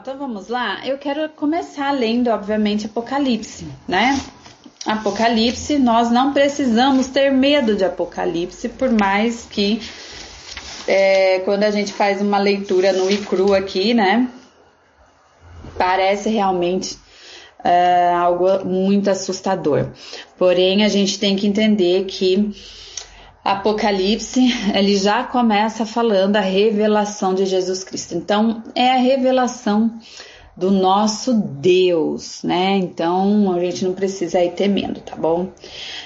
então vamos lá. Eu quero começar lendo, obviamente, Apocalipse, né? Apocalipse, nós não precisamos ter medo de Apocalipse, por mais que é, quando a gente faz uma leitura no ICRU aqui, né? Parece realmente é, algo muito assustador. Porém, a gente tem que entender que Apocalipse, ele já começa falando a revelação de Jesus Cristo. Então, é a revelação do nosso Deus, né? Então, a gente não precisa ir temendo, tá bom?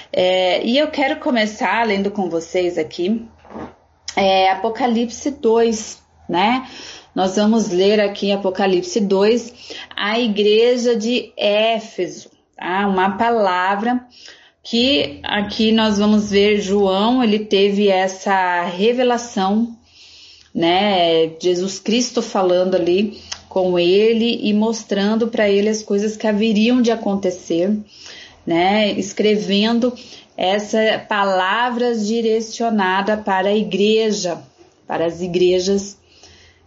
É, e eu quero começar lendo com vocês aqui é, Apocalipse 2, né? Nós vamos ler aqui Apocalipse 2, a igreja de Éfeso, tá? Uma palavra que aqui nós vamos ver João, ele teve essa revelação, né? Jesus Cristo falando ali com ele e mostrando para ele as coisas que haveriam de acontecer, né? Escrevendo essas palavras direcionadas para a igreja, para as igrejas,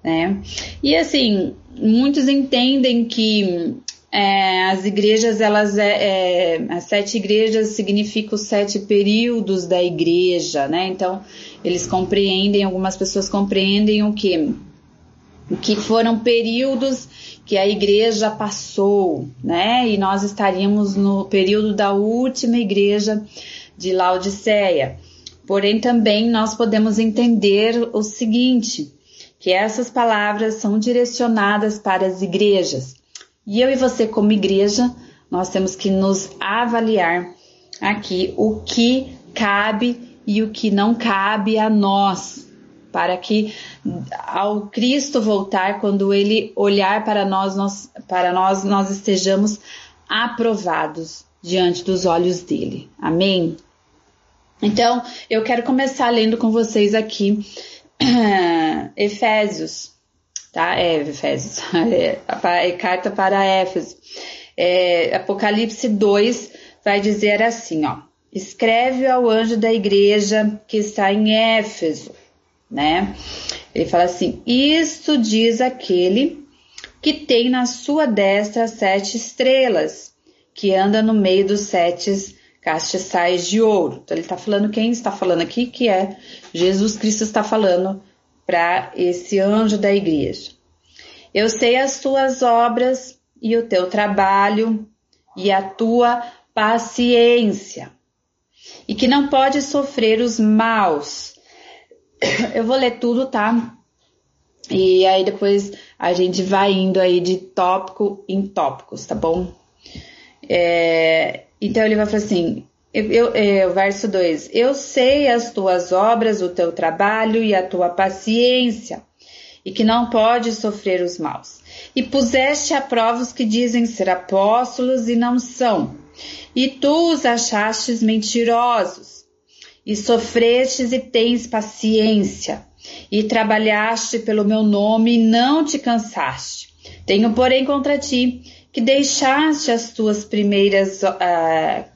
né? E assim, muitos entendem que é, as igrejas, elas é, é, as sete igrejas significam os sete períodos da igreja, né? Então, eles compreendem, algumas pessoas compreendem o que? O que foram períodos que a igreja passou, né? E nós estaríamos no período da última igreja de Laodiceia. Porém, também nós podemos entender o seguinte, que essas palavras são direcionadas para as igrejas. E eu e você, como igreja, nós temos que nos avaliar aqui o que cabe e o que não cabe a nós, para que ao Cristo voltar, quando ele olhar para nós, nós para nós, nós estejamos aprovados diante dos olhos dele. Amém? Então, eu quero começar lendo com vocês aqui Efésios tá? É, Efésios, é, é carta para Éfeso. É, Apocalipse 2 vai dizer assim, ó, escreve ao anjo da igreja que está em Éfeso, né? Ele fala assim, isto diz aquele que tem na sua destra sete estrelas, que anda no meio dos sete castiçais de ouro. Então ele está falando, quem está falando aqui, que é Jesus Cristo está falando para esse anjo da igreja. Eu sei as tuas obras e o teu trabalho e a tua paciência, e que não pode sofrer os maus. Eu vou ler tudo, tá? E aí depois a gente vai indo aí de tópico em tópicos, tá bom? É, então ele vai falar assim: eu, é, o verso 2: Eu sei as tuas obras, o teu trabalho e a tua paciência, e que não pode sofrer os maus. E puseste a prova os que dizem ser apóstolos e não são, e tu os achastes mentirosos, e sofrestes e tens paciência, e trabalhaste pelo meu nome e não te cansaste. Tenho, porém, contra ti que deixaste as tuas primeiras uh,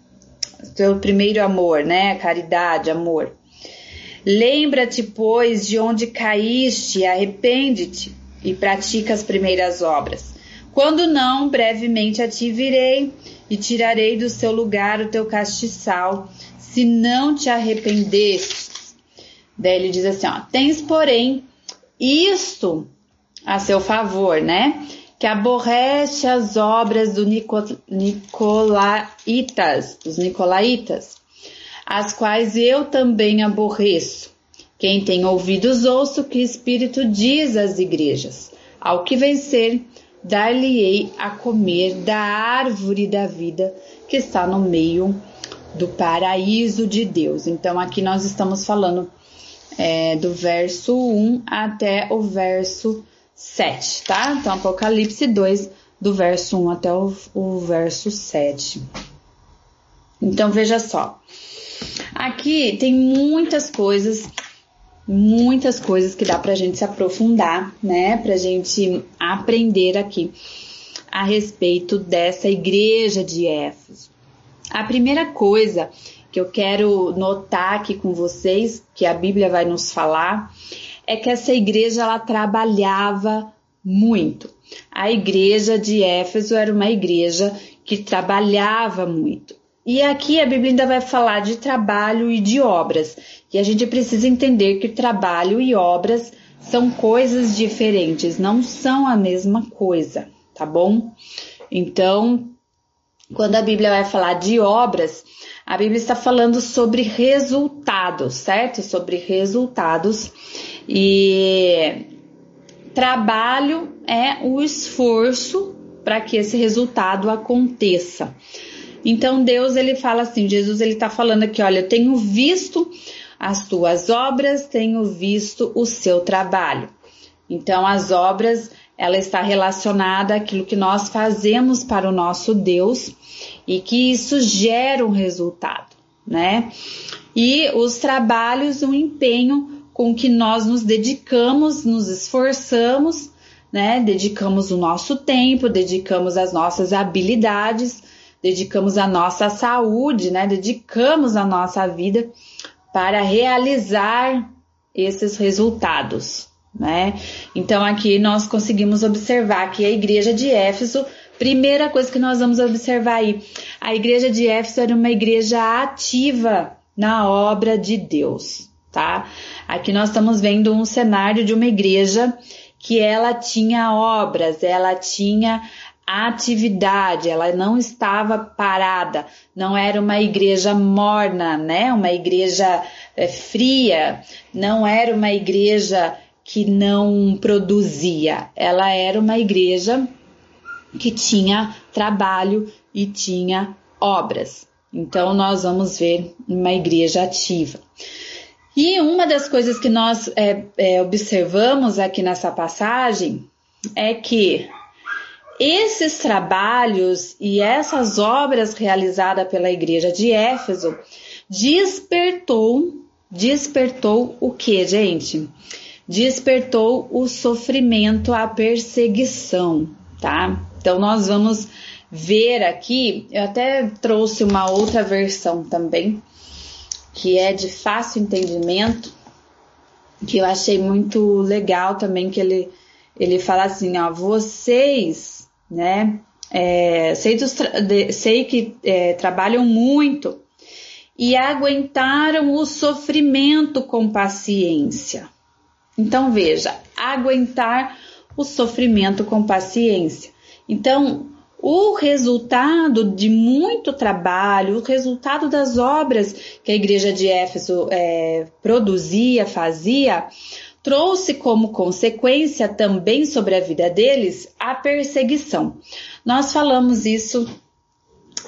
teu primeiro amor, né? Caridade, amor. Lembra-te, pois, de onde caíste, arrepende-te e pratica as primeiras obras. Quando não, brevemente a ti virei e tirarei do seu lugar o teu castiçal, se não te arrependestes. Daí ele diz assim: ó, tens, porém, isto a seu favor, né? Que aborrece as obras do Nico, Nicolaitas, dos Nicolaitas, as quais eu também aborreço. Quem tem ouvidos ouça o que Espírito diz às igrejas. Ao que vencer, dar-lhe-ei a comer da árvore da vida que está no meio do paraíso de Deus. Então, aqui nós estamos falando é, do verso 1 até o verso 7, tá? Então, Apocalipse 2, do verso 1 até o, o verso 7. Então, veja só. Aqui tem muitas coisas, muitas coisas que dá pra gente se aprofundar, né? Pra gente aprender aqui a respeito dessa igreja de Éfeso. A primeira coisa que eu quero notar aqui com vocês, que a Bíblia vai nos falar, é que essa igreja ela trabalhava muito. a igreja de Éfeso era uma igreja que trabalhava muito. E aqui a Bíblia ainda vai falar de trabalho e de obras. E a gente precisa entender que trabalho e obras são coisas diferentes, não são a mesma coisa, tá bom? Então, quando a Bíblia vai falar de obras, a Bíblia está falando sobre resultados, certo? Sobre resultados. E trabalho é o esforço para que esse resultado aconteça. Então Deus ele fala assim, Jesus ele está falando aqui, olha, eu tenho visto as tuas obras, tenho visto o seu trabalho. Então as obras ela está relacionada àquilo que nós fazemos para o nosso Deus e que isso gera um resultado, né? E os trabalhos, o empenho com que nós nos dedicamos, nos esforçamos, né? Dedicamos o nosso tempo, dedicamos as nossas habilidades, dedicamos a nossa saúde, né? Dedicamos a nossa vida para realizar esses resultados, né? Então aqui nós conseguimos observar que a igreja de Éfeso Primeira coisa que nós vamos observar aí: a igreja de Éfeso era uma igreja ativa na obra de Deus, tá? Aqui nós estamos vendo um cenário de uma igreja que ela tinha obras, ela tinha atividade, ela não estava parada, não era uma igreja morna, né? Uma igreja é, fria, não era uma igreja que não produzia, ela era uma igreja que tinha trabalho e tinha obras. Então, nós vamos ver uma igreja ativa. E uma das coisas que nós é, é, observamos aqui nessa passagem é que esses trabalhos e essas obras realizadas pela igreja de Éfeso despertou, despertou o que, gente? Despertou o sofrimento, a perseguição, tá? Então, nós vamos ver aqui, eu até trouxe uma outra versão também, que é de fácil entendimento, que eu achei muito legal também, que ele, ele fala assim, ó, vocês, né, é, sei, dos, de, sei que é, trabalham muito e aguentaram o sofrimento com paciência. Então, veja, aguentar o sofrimento com paciência. Então, o resultado de muito trabalho, o resultado das obras que a igreja de Éfeso é, produzia, fazia, trouxe como consequência também sobre a vida deles a perseguição. Nós falamos isso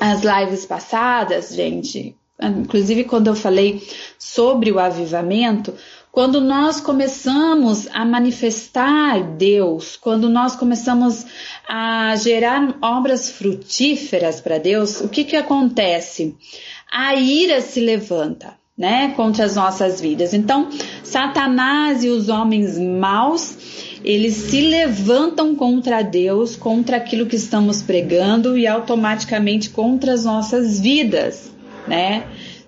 as lives passadas, gente, inclusive quando eu falei sobre o avivamento, quando nós começamos a manifestar Deus, quando nós começamos a gerar obras frutíferas para Deus, o que que acontece? A ira se levanta, né, contra as nossas vidas. Então, Satanás e os homens maus, eles se levantam contra Deus, contra aquilo que estamos pregando e automaticamente contra as nossas vidas, né?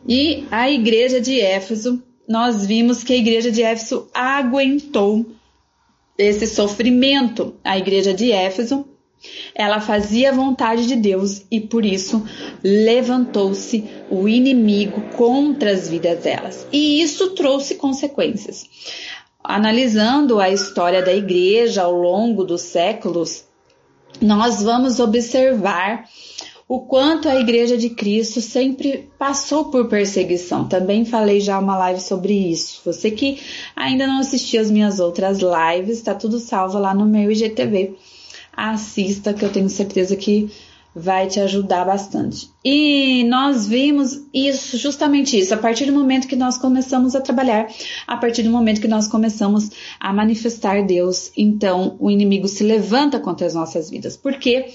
E a igreja de Éfeso nós vimos que a igreja de Éfeso aguentou esse sofrimento. A igreja de Éfeso, ela fazia a vontade de Deus e por isso levantou-se o inimigo contra as vidas delas. E isso trouxe consequências. Analisando a história da igreja ao longo dos séculos, nós vamos observar o quanto a Igreja de Cristo sempre passou por perseguição. Também falei já uma live sobre isso. Você que ainda não assistiu as minhas outras lives, tá tudo salvo lá no meu IGTV. Assista, que eu tenho certeza que vai te ajudar bastante. E nós vimos isso, justamente isso, a partir do momento que nós começamos a trabalhar, a partir do momento que nós começamos a manifestar Deus, então o inimigo se levanta contra as nossas vidas. Por quê?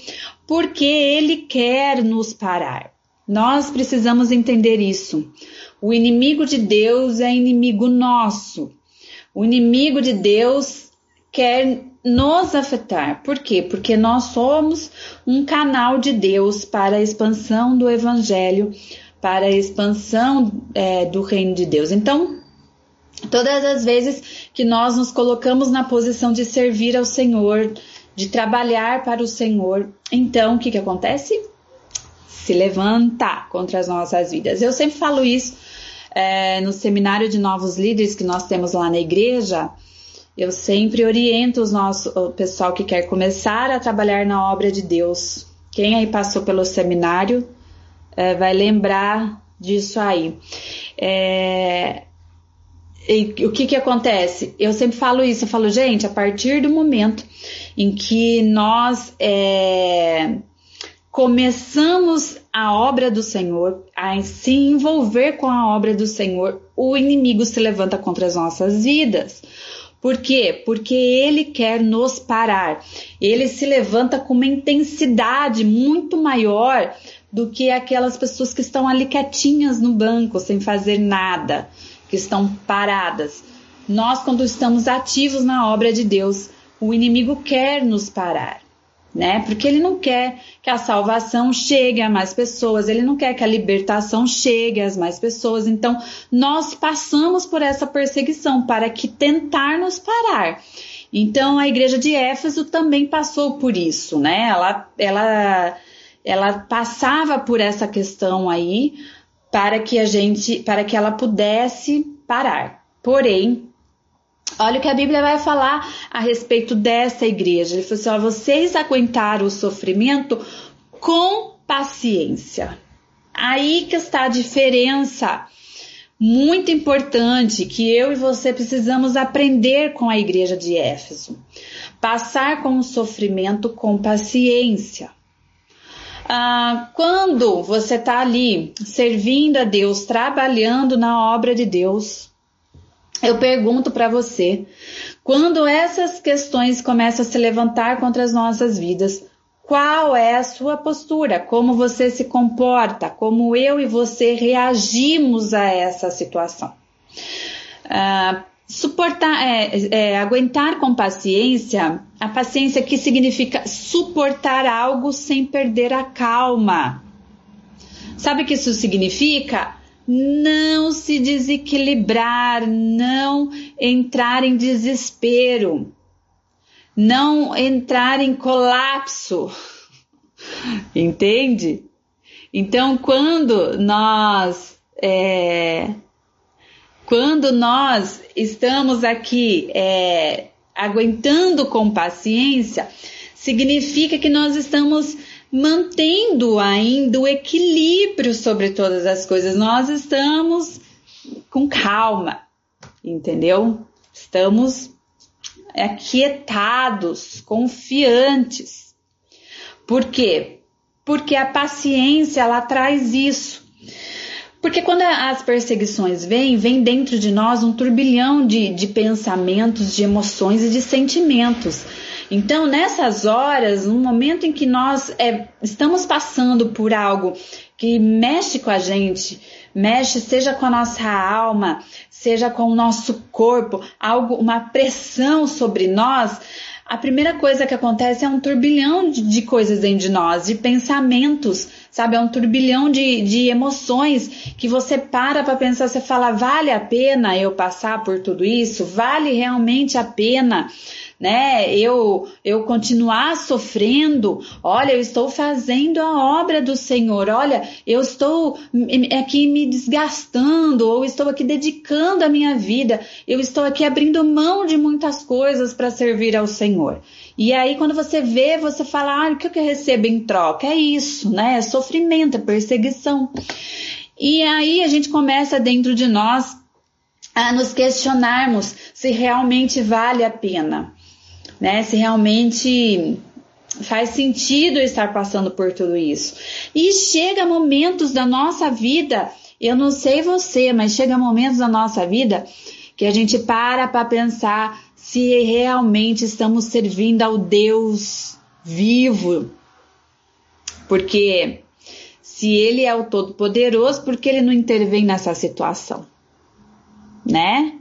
Porque ele quer nos parar. Nós precisamos entender isso. O inimigo de Deus é inimigo nosso. O inimigo de Deus quer nos afetar. Por quê? Porque nós somos um canal de Deus para a expansão do Evangelho, para a expansão é, do reino de Deus. Então, todas as vezes que nós nos colocamos na posição de servir ao Senhor, de trabalhar para o Senhor, então o que, que acontece? Se levanta contra as nossas vidas. Eu sempre falo isso é, no seminário de novos líderes que nós temos lá na igreja. Eu sempre oriento os nossos, o pessoal que quer começar a trabalhar na obra de Deus. Quem aí passou pelo seminário é, vai lembrar disso aí. É, e, o que que acontece? Eu sempre falo isso, eu falo, gente, a partir do momento em que nós é, começamos a obra do Senhor, a se envolver com a obra do Senhor, o inimigo se levanta contra as nossas vidas. Por quê? Porque ele quer nos parar. Ele se levanta com uma intensidade muito maior do que aquelas pessoas que estão ali quietinhas no banco, sem fazer nada, que estão paradas. Nós, quando estamos ativos na obra de Deus, o inimigo quer nos parar, né? Porque ele não quer que a salvação chegue a mais pessoas, ele não quer que a libertação chegue às mais pessoas. Então, nós passamos por essa perseguição para que tentar nos parar. Então, a igreja de Éfeso também passou por isso, né? Ela, ela ela passava por essa questão aí para que a gente, para que ela pudesse parar. Porém, olha o que a Bíblia vai falar a respeito dessa igreja. Ele falou assim: ó, vocês aguentaram o sofrimento com paciência. Aí que está a diferença muito importante que eu e você precisamos aprender com a igreja de Éfeso. Passar com o sofrimento com paciência. Ah, quando você está ali servindo a Deus, trabalhando na obra de Deus, eu pergunto para você, quando essas questões começam a se levantar contra as nossas vidas, qual é a sua postura? Como você se comporta? Como eu e você reagimos a essa situação? Ah, Suportar, é, é, aguentar com paciência, a paciência que significa suportar algo sem perder a calma. Sabe o que isso significa? Não se desequilibrar, não entrar em desespero, não entrar em colapso. Entende? Então, quando nós é, quando nós estamos aqui é, aguentando com paciência, significa que nós estamos mantendo ainda o equilíbrio sobre todas as coisas. Nós estamos com calma, entendeu? Estamos aquietados, confiantes. Por quê? Porque a paciência ela traz isso. Porque quando as perseguições vêm, vem dentro de nós um turbilhão de, de pensamentos, de emoções e de sentimentos. Então, nessas horas, no momento em que nós é, estamos passando por algo que mexe com a gente, mexe seja com a nossa alma, seja com o nosso corpo, algo, uma pressão sobre nós, a primeira coisa que acontece é um turbilhão de, de coisas dentro de nós, de pensamentos sabe? É um turbilhão de, de emoções que você para para pensar, você fala, vale a pena eu passar por tudo isso? Vale realmente a pena? né? Eu eu continuar sofrendo. Olha, eu estou fazendo a obra do Senhor. Olha, eu estou aqui me desgastando ou estou aqui dedicando a minha vida. Eu estou aqui abrindo mão de muitas coisas para servir ao Senhor. E aí, quando você vê, você fala, ah, o que eu recebo em troca? É isso, né? É sofrimento, é perseguição. E aí a gente começa dentro de nós a nos questionarmos se realmente vale a pena, né? Se realmente faz sentido estar passando por tudo isso. E chega momentos da nossa vida, eu não sei você, mas chega momentos da nossa vida que a gente para para pensar se realmente estamos servindo ao Deus vivo. Porque se ele é o todo-poderoso, por que ele não intervém nessa situação? Né?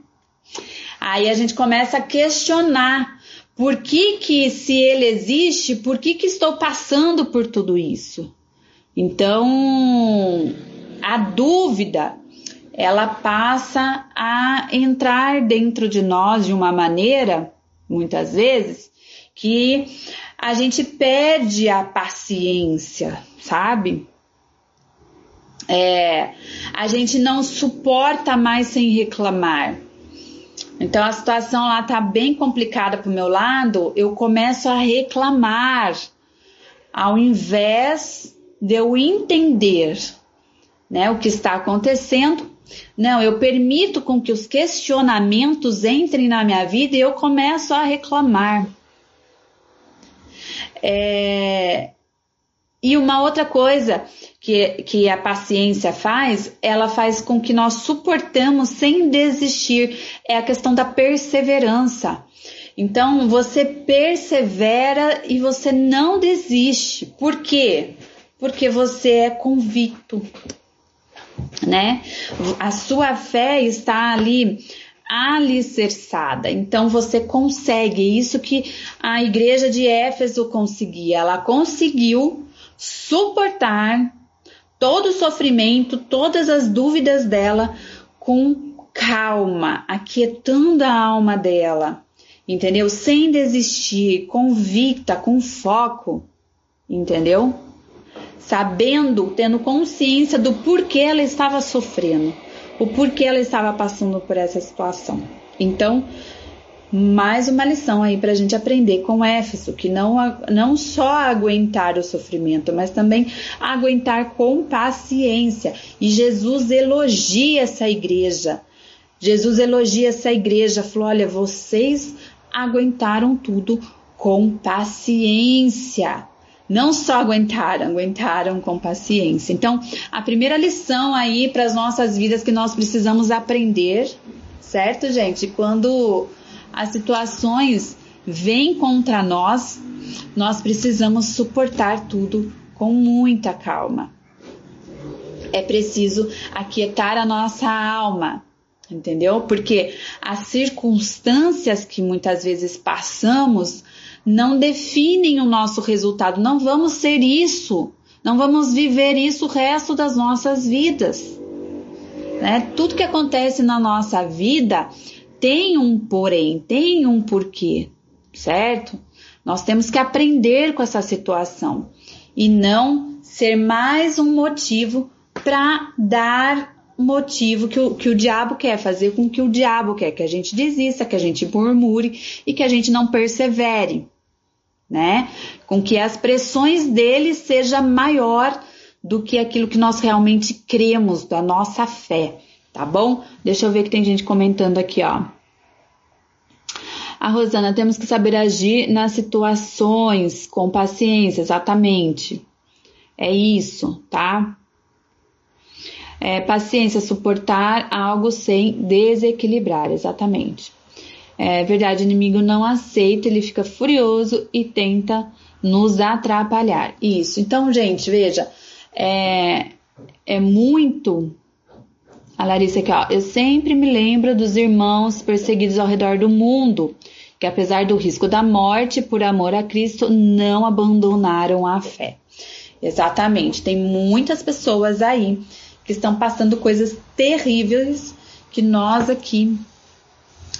Aí a gente começa a questionar por que que se ele existe, por que que estou passando por tudo isso? Então, a dúvida ela passa a entrar dentro de nós de uma maneira, muitas vezes, que a gente perde a paciência, sabe? É, a gente não suporta mais sem reclamar. Então a situação lá tá bem complicada pro meu lado, eu começo a reclamar ao invés de eu entender, né, o que está acontecendo. Não, eu permito com que os questionamentos entrem na minha vida e eu começo a reclamar. É, e uma outra coisa que, que a paciência faz, ela faz com que nós suportamos sem desistir, é a questão da perseverança. Então você persevera e você não desiste. Por quê? Porque você é convicto, né? A sua fé está ali alicerçada. Então você consegue isso que a igreja de Éfeso conseguia. Ela conseguiu suportar todo o sofrimento, todas as dúvidas dela com calma, aquietando a alma dela, entendeu? Sem desistir, convicta, com foco, entendeu? Sabendo, tendo consciência do porquê ela estava sofrendo, o porquê ela estava passando por essa situação. Então, mais uma lição aí para a gente aprender com Éfeso, que não, não só aguentar o sofrimento, mas também aguentar com paciência. E Jesus elogia essa igreja. Jesus elogia essa igreja, falou: olha, vocês aguentaram tudo com paciência. Não só aguentaram, aguentaram com paciência. Então, a primeira lição aí para as nossas vidas que nós precisamos aprender, certo, gente? Quando as situações vêm contra nós, nós precisamos suportar tudo com muita calma. É preciso aquietar a nossa alma, entendeu? Porque as circunstâncias que muitas vezes passamos não definem o nosso resultado. Não vamos ser isso, não vamos viver isso o resto das nossas vidas. Né? Tudo que acontece na nossa vida tem um porém, tem um porquê, certo? Nós temos que aprender com essa situação e não ser mais um motivo para dar motivo que o, que o diabo quer, fazer com que o diabo quer, que a gente desista, que a gente murmure e que a gente não persevere, né? Com que as pressões dele seja maior do que aquilo que nós realmente cremos, da nossa fé tá bom? Deixa eu ver que tem gente comentando aqui, ó. A Rosana, temos que saber agir nas situações com paciência, exatamente. É isso, tá? É, paciência, suportar algo sem desequilibrar, exatamente. É verdade, o inimigo não aceita, ele fica furioso e tenta nos atrapalhar. Isso. Então, gente, veja, é, é muito a Larissa aqui, ó. Eu sempre me lembro dos irmãos perseguidos ao redor do mundo, que apesar do risco da morte, por amor a Cristo, não abandonaram a fé. Exatamente. Tem muitas pessoas aí que estão passando coisas terríveis que nós aqui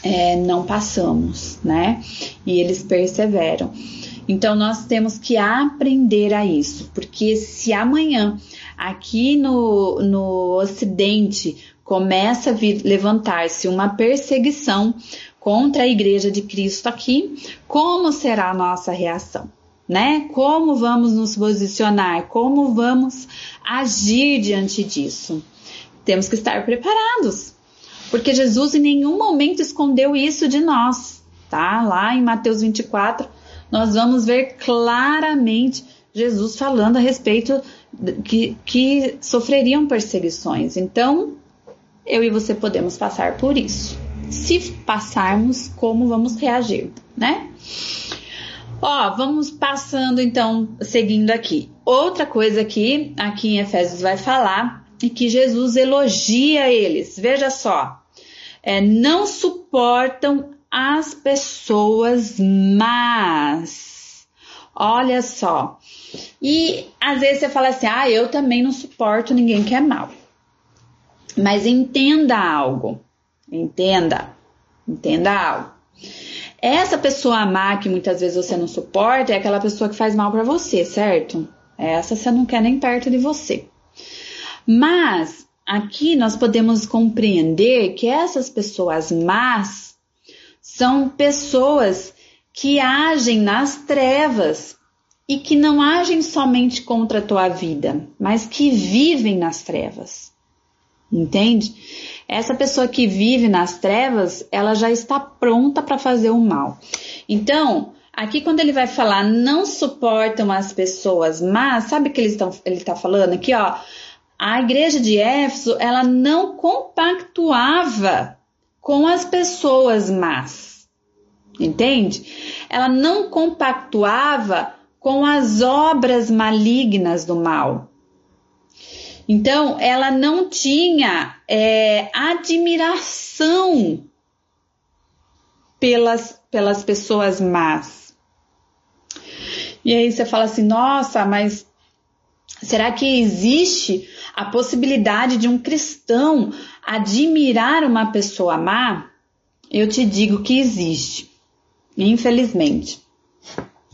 é, não passamos, né? E eles perseveram. Então nós temos que aprender a isso, porque se amanhã aqui no, no Ocidente começa a levantar-se uma perseguição contra a Igreja de Cristo aqui, como será a nossa reação? Né? Como vamos nos posicionar? Como vamos agir diante disso? Temos que estar preparados, porque Jesus em nenhum momento escondeu isso de nós, tá? Lá em Mateus 24, nós vamos ver claramente Jesus falando a respeito que, que sofreriam perseguições. Então, eu e você podemos passar por isso. Se passarmos, como vamos reagir, né? Ó, vamos passando então, seguindo aqui. Outra coisa que aqui em Efésios vai falar é que Jesus elogia eles. Veja só, é, não suportam as pessoas más. Olha só. E às vezes você fala assim: ah, eu também não suporto ninguém que é mal. Mas entenda algo. Entenda. Entenda algo. Essa pessoa má que muitas vezes você não suporta é aquela pessoa que faz mal para você, certo? Essa você não quer nem perto de você. Mas aqui nós podemos compreender que essas pessoas más são pessoas que agem nas trevas e que não agem somente contra a tua vida, mas que vivem nas trevas. Entende? Essa pessoa que vive nas trevas, ela já está pronta para fazer o mal. Então, aqui quando ele vai falar não suportam as pessoas mas sabe o que ele está tá falando aqui, ó? A igreja de Éfeso, ela não compactuava com as pessoas más. Entende? Ela não compactuava com as obras malignas do mal. Então, ela não tinha é, admiração pelas, pelas pessoas más. E aí você fala assim: nossa, mas será que existe a possibilidade de um cristão admirar uma pessoa má? Eu te digo que existe, infelizmente.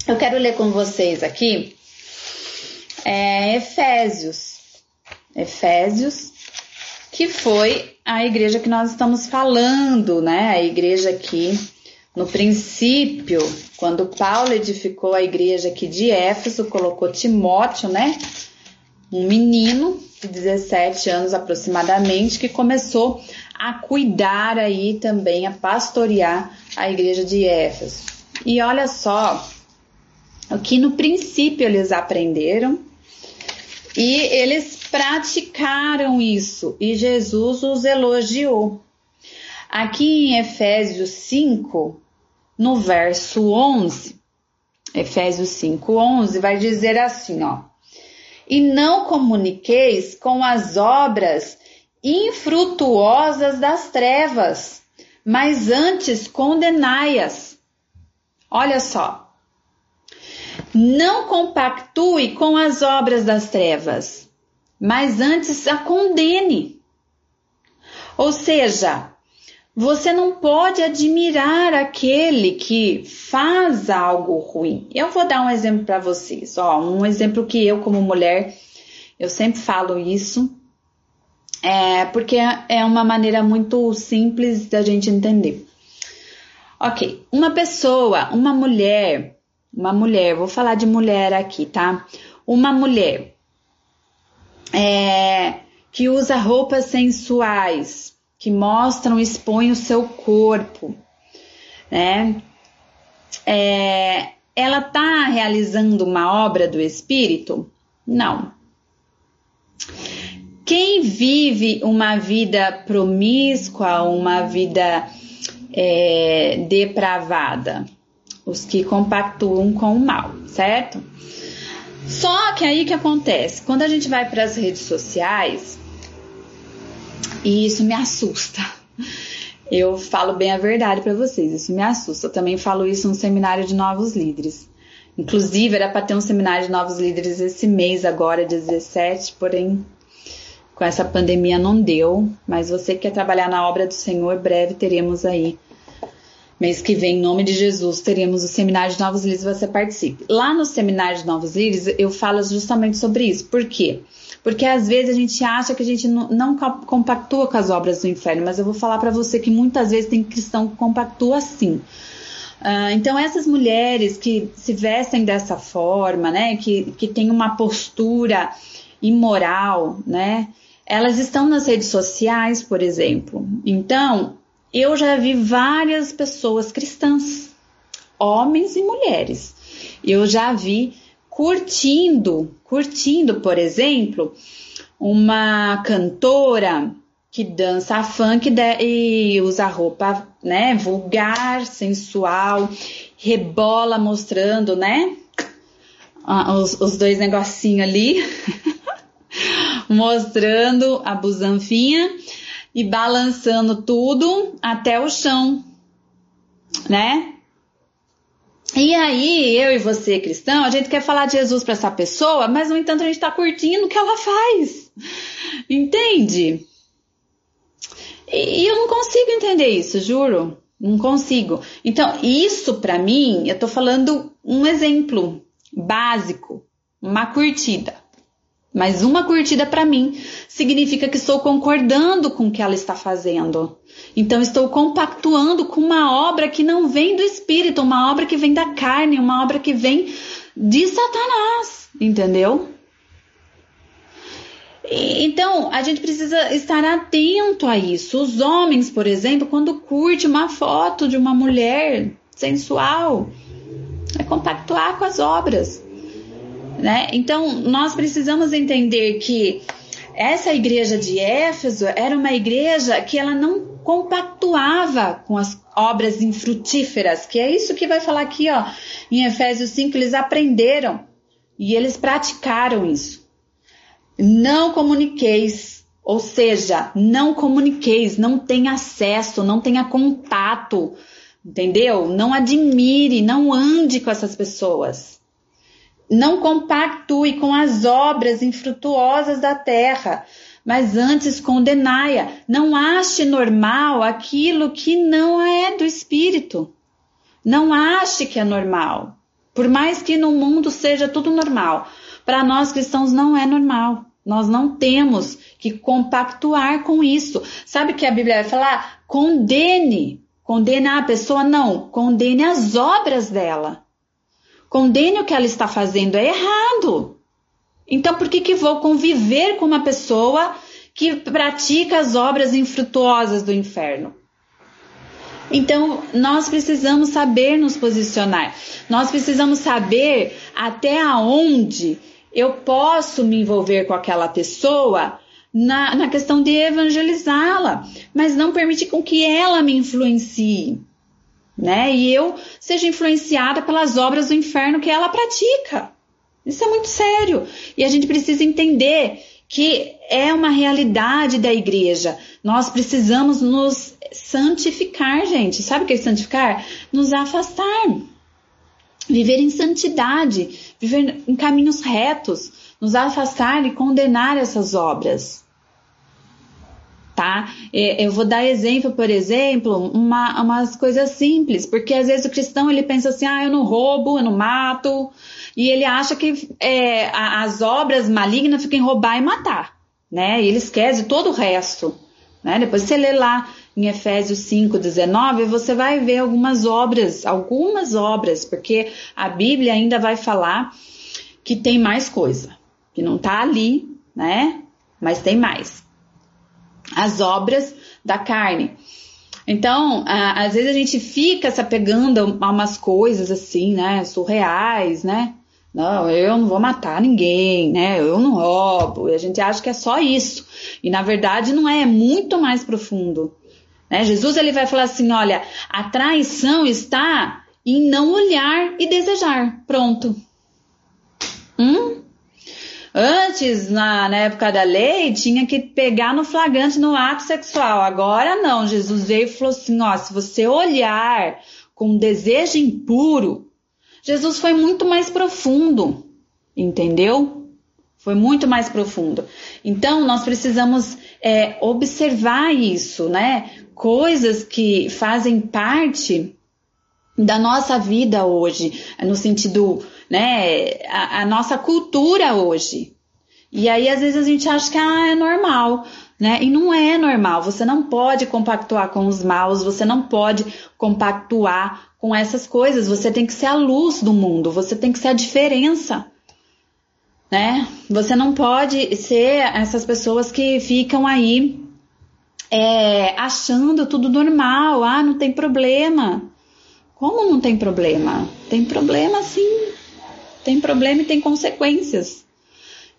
Eu quero ler com vocês aqui é, Efésios. Efésios, que foi a igreja que nós estamos falando, né? A igreja aqui no princípio, quando Paulo edificou a igreja aqui de Éfeso, colocou Timóteo, né? Um menino de 17 anos aproximadamente, que começou a cuidar aí também, a pastorear a igreja de Éfeso. E olha só, o que no princípio eles aprenderam e eles praticaram isso e Jesus os elogiou. Aqui em Efésios 5, no verso 11, Efésios 5, 11, vai dizer assim, ó. E não comuniqueis com as obras infrutuosas das trevas, mas antes condenai-as. Olha só, não compactue com as obras das trevas, mas antes a condene. Ou seja, você não pode admirar aquele que faz algo ruim. Eu vou dar um exemplo para vocês, ó, um exemplo que eu como mulher eu sempre falo isso, é porque é uma maneira muito simples da gente entender. Ok, uma pessoa, uma mulher uma mulher, vou falar de mulher aqui, tá? Uma mulher é, que usa roupas sensuais, que mostram, expõe o seu corpo, né? É, ela tá realizando uma obra do espírito? Não. Quem vive uma vida promíscua, uma vida é, depravada? os que compactuam com o mal, certo? Só que aí que acontece, quando a gente vai para as redes sociais, e isso me assusta. Eu falo bem a verdade para vocês, isso me assusta. Eu também falo isso no seminário de novos líderes. Inclusive, era para ter um seminário de novos líderes esse mês, agora, 17, porém, com essa pandemia não deu. Mas você que quer trabalhar na obra do Senhor, breve teremos aí Mês que vem, em nome de Jesus, teremos o Seminário de Novos Líderes, você participe. Lá no Seminário de Novos Líderes, eu falo justamente sobre isso. Por quê? Porque às vezes a gente acha que a gente não, compactua com as obras do inferno, mas eu vou falar para você que muitas vezes tem cristão que compactua sim. Uh, então, essas mulheres que se vestem dessa forma, né, que, que tem uma postura imoral, né, elas estão nas redes sociais, por exemplo. Então, eu já vi várias pessoas cristãs, homens e mulheres. Eu já vi curtindo, curtindo, por exemplo, uma cantora que dança funk e usa roupa, né, vulgar, sensual, rebola mostrando, né, os, os dois negocinhos ali, mostrando a busanfinha e balançando tudo até o chão, né? E aí, eu e você, cristão, a gente quer falar de Jesus para essa pessoa, mas no entanto a gente está curtindo o que ela faz. Entende? E, e eu não consigo entender isso, juro. Não consigo. Então, isso para mim, eu tô falando um exemplo básico, uma curtida. Mas uma curtida para mim significa que estou concordando com o que ela está fazendo. Então estou compactuando com uma obra que não vem do espírito, uma obra que vem da carne, uma obra que vem de Satanás, entendeu? Então, a gente precisa estar atento a isso. Os homens, por exemplo, quando curte uma foto de uma mulher sensual, é compactuar com as obras. Né? Então, nós precisamos entender que essa igreja de Éfeso era uma igreja que ela não compactuava com as obras infrutíferas, que é isso que vai falar aqui, ó, em Efésios 5, eles aprenderam e eles praticaram isso. Não comuniqueis, ou seja, não comuniqueis, não tenha acesso, não tenha contato, entendeu? Não admire, não ande com essas pessoas. Não compactue com as obras infrutuosas da terra, mas antes condenai-a. Não ache normal aquilo que não é do espírito. Não ache que é normal. Por mais que no mundo seja tudo normal, para nós cristãos não é normal. Nós não temos que compactuar com isso. Sabe que a Bíblia vai falar? Condene. Condene a pessoa? Não. Condene as obras dela condene o que ela está fazendo é errado. Então, por que, que vou conviver com uma pessoa que pratica as obras infrutuosas do inferno? Então, nós precisamos saber nos posicionar. Nós precisamos saber até aonde eu posso me envolver com aquela pessoa na, na questão de evangelizá-la, mas não permitir com que ela me influencie né? E eu seja influenciada pelas obras do inferno que ela pratica. Isso é muito sério. E a gente precisa entender que é uma realidade da igreja. Nós precisamos nos santificar, gente. Sabe o que é santificar? Nos afastar. Viver em santidade, viver em caminhos retos, nos afastar e condenar essas obras tá? É, eu vou dar exemplo, por exemplo, uma, umas coisas simples, porque às vezes o cristão ele pensa assim, ah, eu não roubo, eu não mato, e ele acha que é, as obras malignas ficam em roubar e matar, né? E ele esquece todo o resto, né? Depois você lê lá em Efésios 5, 19, você vai ver algumas obras, algumas obras, porque a Bíblia ainda vai falar que tem mais coisa, que não tá ali, né? Mas tem mais as obras da carne. Então, às vezes a gente fica se apegando a umas coisas assim, né, surreais, né? Não, eu não vou matar ninguém, né? Eu não roubo. E a gente acha que é só isso. E na verdade não é, é muito mais profundo. Né? Jesus ele vai falar assim, olha, a traição está em não olhar e desejar. Pronto. Hum? Antes, na, na, época da lei, tinha que pegar no flagrante no ato sexual. Agora não. Jesus veio e falou assim: ó, se você olhar com desejo impuro, Jesus foi muito mais profundo, entendeu? Foi muito mais profundo. Então, nós precisamos é, observar isso, né? Coisas que fazem parte da nossa vida hoje, no sentido né, a, a, nossa cultura hoje. E aí, às vezes, a gente acha que ah, é normal, né? E não é normal. Você não pode compactuar com os maus, você não pode compactuar com essas coisas. Você tem que ser a luz do mundo, você tem que ser a diferença. Né? Você não pode ser essas pessoas que ficam aí é, achando tudo normal, ah, não tem problema. Como não tem problema? Tem problema sim tem problema e tem consequências.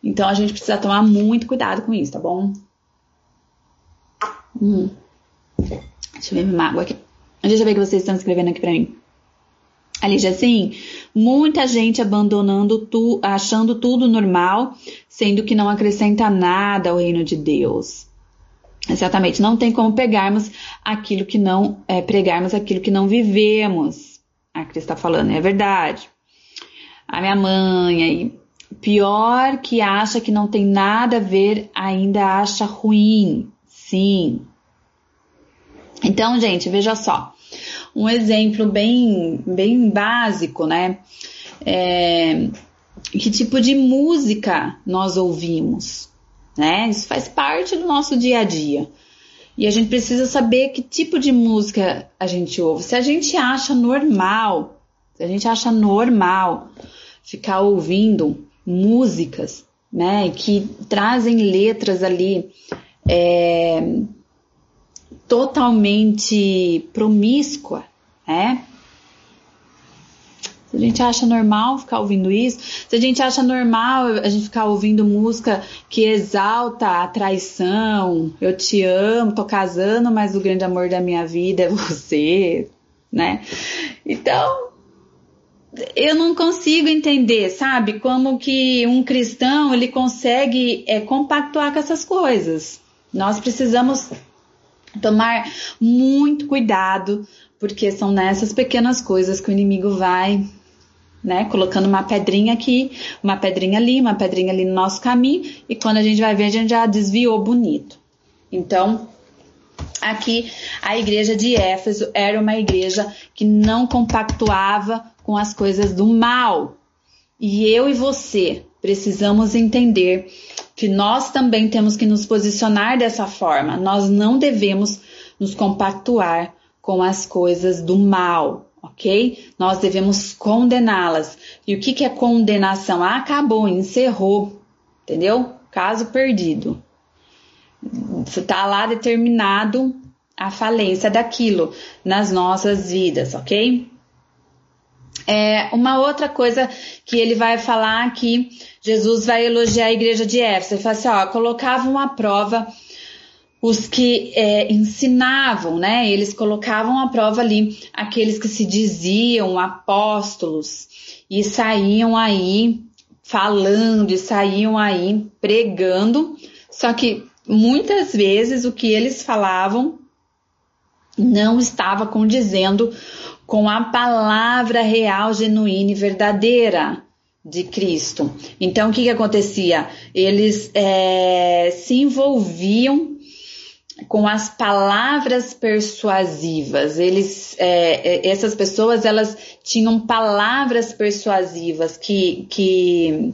Então a gente precisa tomar muito cuidado com isso, tá bom? Hum. Deixa eu ver minha água aqui. Deixa eu ver o que vocês estão escrevendo aqui pra mim. Alicia, assim, muita gente abandonando tu, achando tudo normal, sendo que não acrescenta nada ao reino de Deus. Exatamente, não tem como pegarmos aquilo que não, é, pregarmos aquilo que não vivemos. A Cris está falando, é verdade a minha mãe, aí pior que acha que não tem nada a ver, ainda acha ruim. Sim. Então, gente, veja só. um exemplo bem, bem básico, né? É, que tipo de música nós ouvimos, né? Isso faz parte do nosso dia a dia. E a gente precisa saber que tipo de música a gente ouve. Se a gente acha normal, se a gente acha normal ficar ouvindo músicas, né, que trazem letras ali é, totalmente promíscua, né? Se a gente acha normal ficar ouvindo isso, se a gente acha normal a gente ficar ouvindo música que exalta a traição, eu te amo, tô casando, mas o grande amor da minha vida é você, né? Então, eu não consigo entender, sabe, como que um cristão ele consegue é, compactuar com essas coisas. Nós precisamos tomar muito cuidado, porque são nessas pequenas coisas que o inimigo vai, né, colocando uma pedrinha aqui, uma pedrinha ali, uma pedrinha ali no nosso caminho, e quando a gente vai ver, a gente já desviou bonito. Então, aqui a igreja de Éfeso era uma igreja que não compactuava com as coisas do mal. E eu e você precisamos entender que nós também temos que nos posicionar dessa forma. Nós não devemos nos compactuar com as coisas do mal, ok? Nós devemos condená-las. E o que, que é condenação? Ah, acabou, encerrou, entendeu? Caso perdido. Está lá determinado a falência daquilo nas nossas vidas, ok? É, uma outra coisa que ele vai falar aqui, Jesus vai elogiar a igreja de Éfeso. Ele fala assim: ó, colocavam à prova os que é, ensinavam, né? Eles colocavam à prova ali aqueles que se diziam apóstolos e saíam aí falando e saíam aí pregando, só que muitas vezes o que eles falavam não estava condizendo com a palavra real, genuína e verdadeira de Cristo. Então, o que, que acontecia? Eles é, se envolviam com as palavras persuasivas. Eles, é, é essas pessoas, elas tinham palavras persuasivas que, que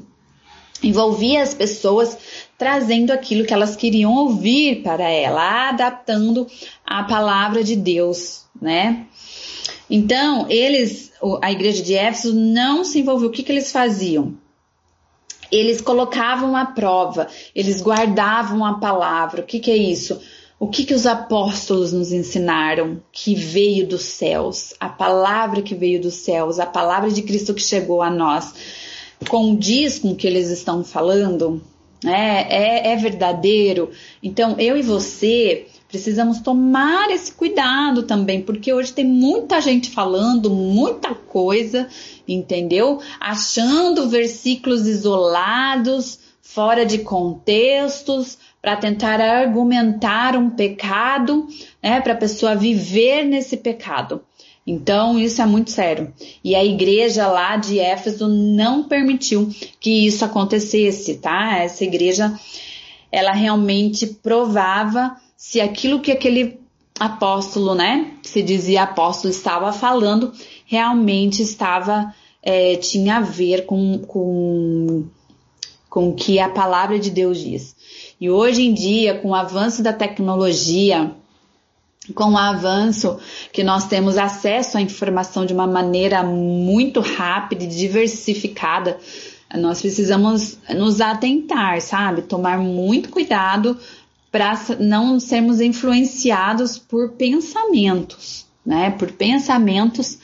envolvia as pessoas trazendo aquilo que elas queriam ouvir para ela, adaptando a palavra de Deus, né? Então, eles, a igreja de Éfeso não se envolveu. O que, que eles faziam? Eles colocavam a prova, eles guardavam a palavra. O que, que é isso? O que, que os apóstolos nos ensinaram que veio dos céus? A palavra que veio dos céus, a palavra de Cristo que chegou a nós, condiz com o que eles estão falando? É, é, é verdadeiro? Então, eu e você Precisamos tomar esse cuidado também, porque hoje tem muita gente falando muita coisa, entendeu? Achando versículos isolados, fora de contextos, para tentar argumentar um pecado, né, para a pessoa viver nesse pecado. Então, isso é muito sério. E a igreja lá de Éfeso não permitiu que isso acontecesse, tá? Essa igreja, ela realmente provava se aquilo que aquele apóstolo, né, se dizia apóstolo, estava falando, realmente estava, é, tinha a ver com, com, com o que a palavra de Deus diz. E hoje em dia, com o avanço da tecnologia, com o avanço que nós temos acesso à informação de uma maneira muito rápida e diversificada, nós precisamos nos atentar, sabe? Tomar muito cuidado para não sermos influenciados por pensamentos, né? Por pensamentos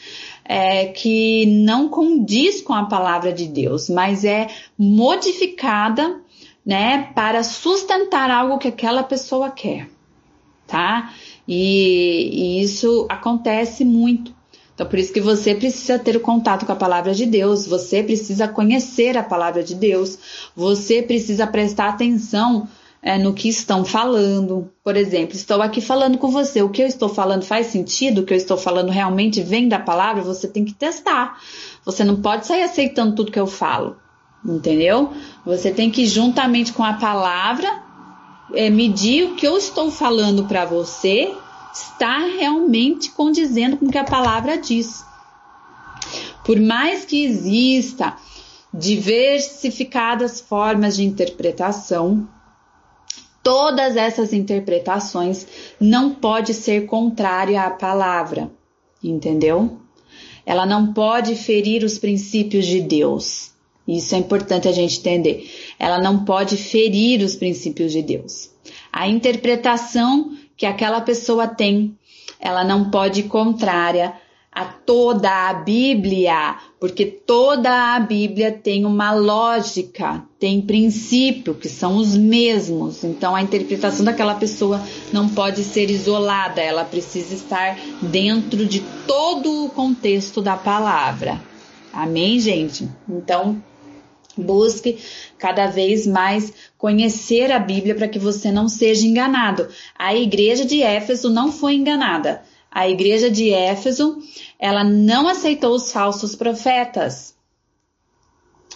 é, que não condiz com a palavra de Deus, mas é modificada, né? Para sustentar algo que aquela pessoa quer, tá? E, e isso acontece muito. Então, por isso que você precisa ter o contato com a palavra de Deus, você precisa conhecer a palavra de Deus, você precisa prestar atenção é, no que estão falando. Por exemplo, estou aqui falando com você, o que eu estou falando faz sentido? O que eu estou falando realmente vem da palavra? Você tem que testar. Você não pode sair aceitando tudo que eu falo, entendeu? Você tem que, juntamente com a palavra, é, medir o que eu estou falando para você está realmente condizendo com o que a palavra diz. Por mais que exista diversificadas formas de interpretação, todas essas interpretações não pode ser contrária à palavra, entendeu? Ela não pode ferir os princípios de Deus. Isso é importante a gente entender. Ela não pode ferir os princípios de Deus. A interpretação que aquela pessoa tem, ela não pode ir contrária a toda a Bíblia, porque toda a Bíblia tem uma lógica, tem princípio que são os mesmos. Então a interpretação daquela pessoa não pode ser isolada, ela precisa estar dentro de todo o contexto da palavra. Amém, gente? Então, Busque cada vez mais conhecer a Bíblia para que você não seja enganado. A igreja de Éfeso não foi enganada. A igreja de Éfeso, ela não aceitou os falsos profetas.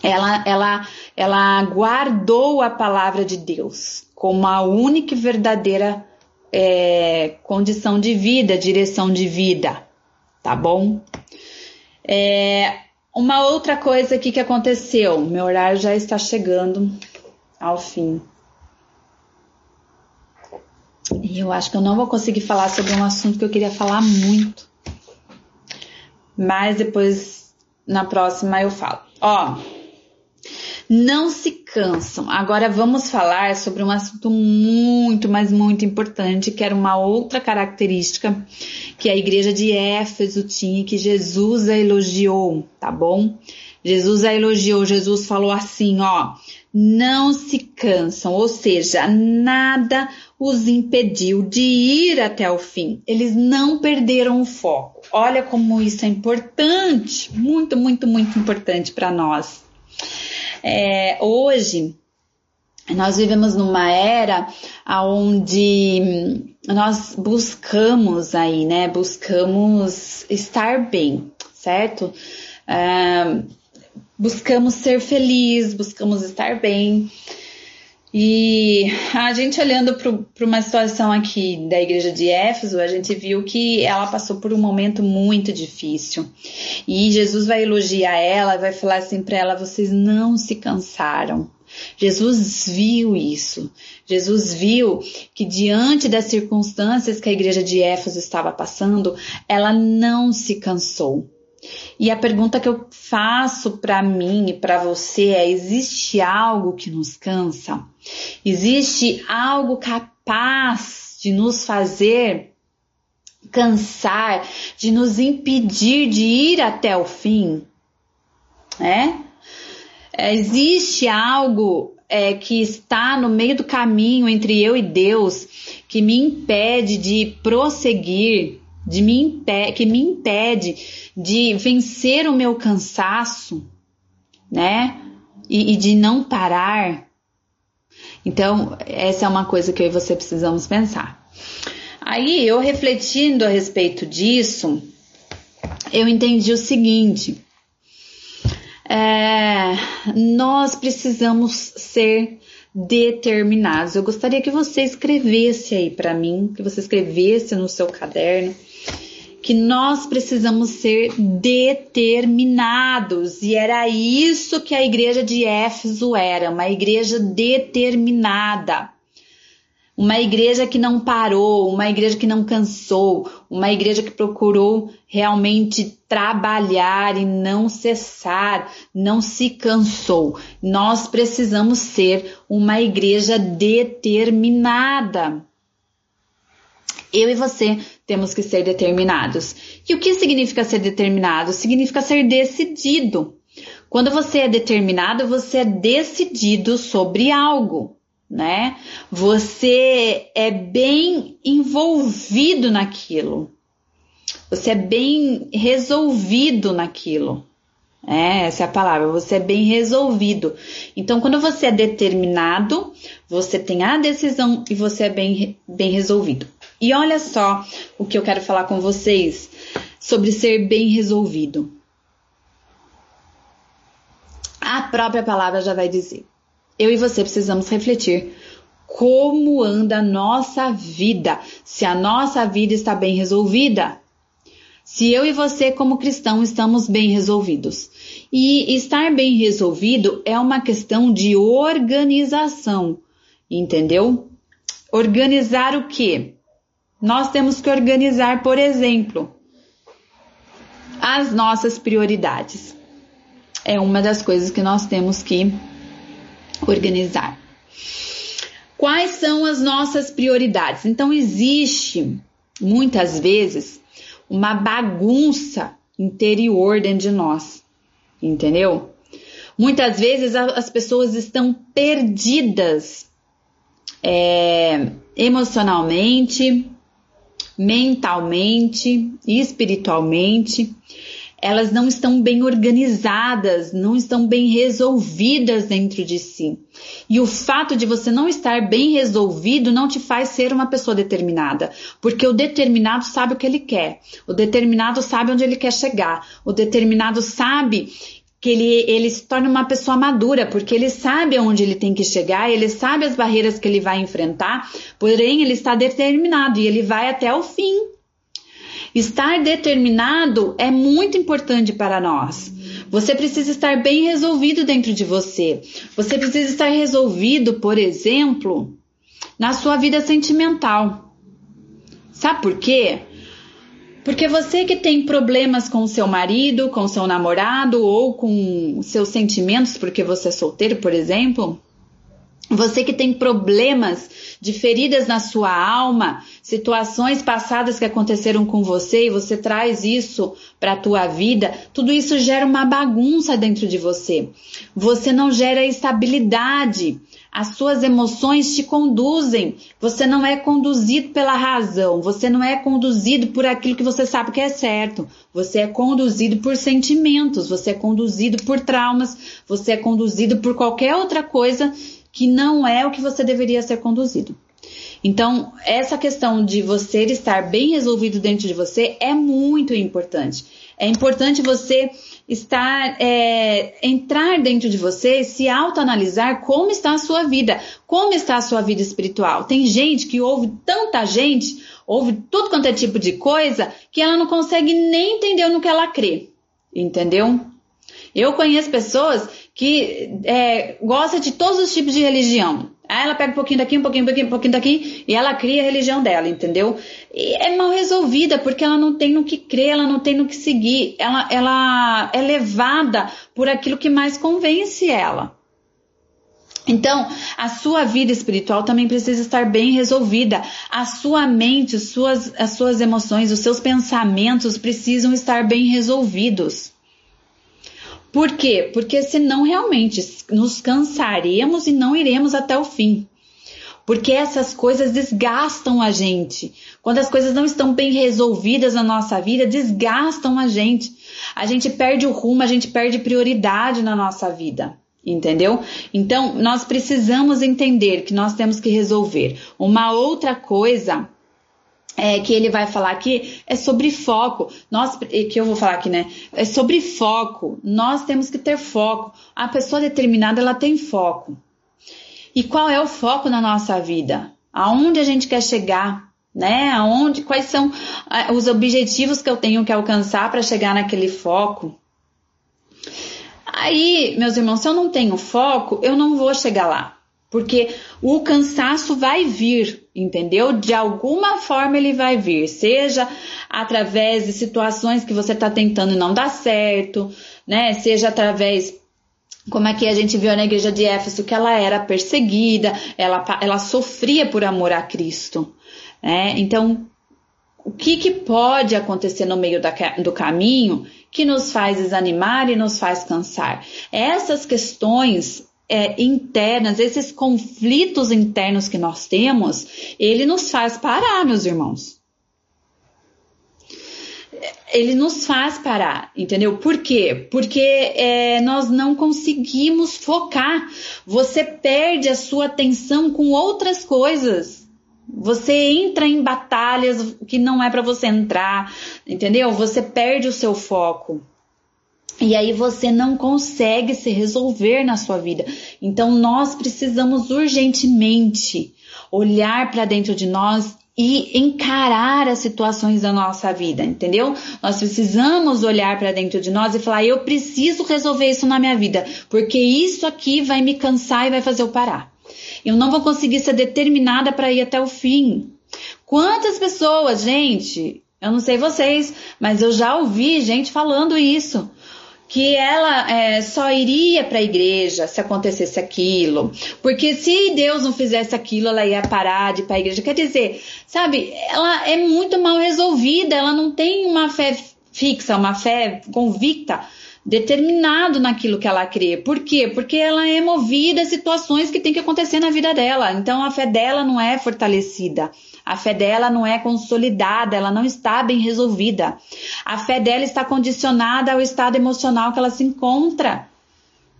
Ela, ela, ela guardou a palavra de Deus como a única e verdadeira é, condição de vida, direção de vida, tá bom? É, uma outra coisa aqui que aconteceu, meu horário já está chegando ao fim. E eu acho que eu não vou conseguir falar sobre um assunto que eu queria falar muito. Mas depois, na próxima, eu falo. Ó, não se cansam. Agora vamos falar sobre um assunto muito, mas muito importante, que era uma outra característica que a igreja de Éfeso tinha que Jesus a elogiou, tá bom? Jesus a elogiou, Jesus falou assim, ó, não se cansam, ou seja, nada os impediu de ir até o fim. Eles não perderam o foco. Olha como isso é importante, muito, muito, muito importante para nós. É, hoje, nós vivemos numa era onde nós buscamos aí, né? Buscamos estar bem, certo? Buscamos ser feliz, buscamos estar bem. E a gente olhando para uma situação aqui da igreja de Éfeso, a gente viu que ela passou por um momento muito difícil. E Jesus vai elogiar ela, vai falar assim para ela: vocês não se cansaram. Jesus viu isso. Jesus viu que diante das circunstâncias que a igreja de Éfeso estava passando, ela não se cansou. E a pergunta que eu faço para mim e para você é: existe algo que nos cansa? Existe algo capaz de nos fazer cansar, de nos impedir de ir até o fim? É? Existe algo é, que está no meio do caminho entre eu e Deus que me impede de prosseguir, de me que me impede de vencer o meu cansaço, né? E, e de não parar. Então, essa é uma coisa que eu e você precisamos pensar. Aí, eu refletindo a respeito disso, eu entendi o seguinte: é, nós precisamos ser determinados. Eu gostaria que você escrevesse aí para mim, que você escrevesse no seu caderno que nós precisamos ser determinados. E era isso que a igreja de Éfeso era, uma igreja determinada. Uma igreja que não parou, uma igreja que não cansou, uma igreja que procurou realmente trabalhar e não cessar, não se cansou. Nós precisamos ser uma igreja determinada. Eu e você temos que ser determinados. E o que significa ser determinado? Significa ser decidido. Quando você é determinado, você é decidido sobre algo, né? Você é bem envolvido naquilo. Você é bem resolvido naquilo. É, essa é a palavra, você é bem resolvido. Então, quando você é determinado, você tem a decisão e você é bem, bem resolvido. E olha só o que eu quero falar com vocês sobre ser bem resolvido. A própria palavra já vai dizer. Eu e você precisamos refletir como anda a nossa vida, se a nossa vida está bem resolvida. Se eu e você, como cristão, estamos bem resolvidos. E estar bem resolvido é uma questão de organização, entendeu? Organizar o quê? Nós temos que organizar, por exemplo, as nossas prioridades. É uma das coisas que nós temos que organizar. Quais são as nossas prioridades? Então, existe muitas vezes uma bagunça interior dentro de nós, entendeu? Muitas vezes as pessoas estão perdidas é, emocionalmente, mentalmente, espiritualmente. Elas não estão bem organizadas, não estão bem resolvidas dentro de si. E o fato de você não estar bem resolvido não te faz ser uma pessoa determinada, porque o determinado sabe o que ele quer, o determinado sabe onde ele quer chegar, o determinado sabe que ele, ele se torna uma pessoa madura, porque ele sabe aonde ele tem que chegar, ele sabe as barreiras que ele vai enfrentar, porém ele está determinado e ele vai até o fim. Estar determinado é muito importante para nós. Você precisa estar bem resolvido dentro de você. Você precisa estar resolvido, por exemplo, na sua vida sentimental. Sabe por quê? Porque você que tem problemas com seu marido, com seu namorado ou com seus sentimentos, porque você é solteiro, por exemplo, você que tem problemas de feridas na sua alma, situações passadas que aconteceram com você e você traz isso para a tua vida, tudo isso gera uma bagunça dentro de você. Você não gera estabilidade. As suas emoções te conduzem. Você não é conduzido pela razão. Você não é conduzido por aquilo que você sabe que é certo. Você é conduzido por sentimentos. Você é conduzido por traumas. Você é conduzido por qualquer outra coisa que não é o que você deveria ser conduzido. Então, essa questão de você estar bem resolvido dentro de você é muito importante. É importante você estar, é, entrar dentro de você, se autoanalisar como está a sua vida, como está a sua vida espiritual. Tem gente que ouve tanta gente, ouve tudo quanto é tipo de coisa, que ela não consegue nem entender no que ela crê. Entendeu? Eu conheço pessoas que é, gostam de todos os tipos de religião. Aí ela pega um pouquinho daqui, um pouquinho, um pouquinho, um pouquinho daqui e ela cria a religião dela, entendeu? E é mal resolvida porque ela não tem no que crer, ela não tem no que seguir, ela, ela é levada por aquilo que mais convence ela. Então, a sua vida espiritual também precisa estar bem resolvida. A sua mente, suas, as suas emoções, os seus pensamentos precisam estar bem resolvidos. Por quê? Porque senão realmente nos cansaremos e não iremos até o fim. Porque essas coisas desgastam a gente. Quando as coisas não estão bem resolvidas na nossa vida, desgastam a gente. A gente perde o rumo, a gente perde prioridade na nossa vida. Entendeu? Então, nós precisamos entender que nós temos que resolver. Uma outra coisa é, que ele vai falar aqui é sobre foco. Nós, que eu vou falar aqui, né? É sobre foco. Nós temos que ter foco. A pessoa determinada, ela tem foco. E qual é o foco na nossa vida? Aonde a gente quer chegar? Né? Aonde, quais são os objetivos que eu tenho que alcançar para chegar naquele foco? Aí, meus irmãos, se eu não tenho foco, eu não vou chegar lá. Porque o cansaço vai vir, entendeu? De alguma forma ele vai vir, seja através de situações que você está tentando e não dá certo, né? Seja através como é que a gente viu na igreja de Éfeso que ela era perseguida, ela, ela sofria por amor a Cristo, né? Então, o que, que pode acontecer no meio da, do caminho que nos faz desanimar e nos faz cansar? Essas questões é, internas, esses conflitos internos que nós temos, ele nos faz parar, meus irmãos. Ele nos faz parar, entendeu? Por quê? Porque é, nós não conseguimos focar. Você perde a sua atenção com outras coisas. Você entra em batalhas que não é para você entrar, entendeu? Você perde o seu foco. E aí você não consegue se resolver na sua vida. Então nós precisamos urgentemente, olhar para dentro de nós e encarar as situações da nossa vida, entendeu? Nós precisamos olhar para dentro de nós e falar: eu preciso resolver isso na minha vida, porque isso aqui vai me cansar e vai fazer eu parar. Eu não vou conseguir ser determinada para ir até o fim. Quantas pessoas, gente, eu não sei vocês, mas eu já ouvi gente falando isso que ela é, só iria para a igreja se acontecesse aquilo, porque se Deus não fizesse aquilo, ela ia parar de ir para a igreja. Quer dizer, sabe, ela é muito mal resolvida, ela não tem uma fé fixa, uma fé convicta, determinado naquilo que ela crê. Por quê? Porque ela é movida a situações que tem que acontecer na vida dela. Então a fé dela não é fortalecida. A fé dela não é consolidada, ela não está bem resolvida. A fé dela está condicionada ao estado emocional que ela se encontra.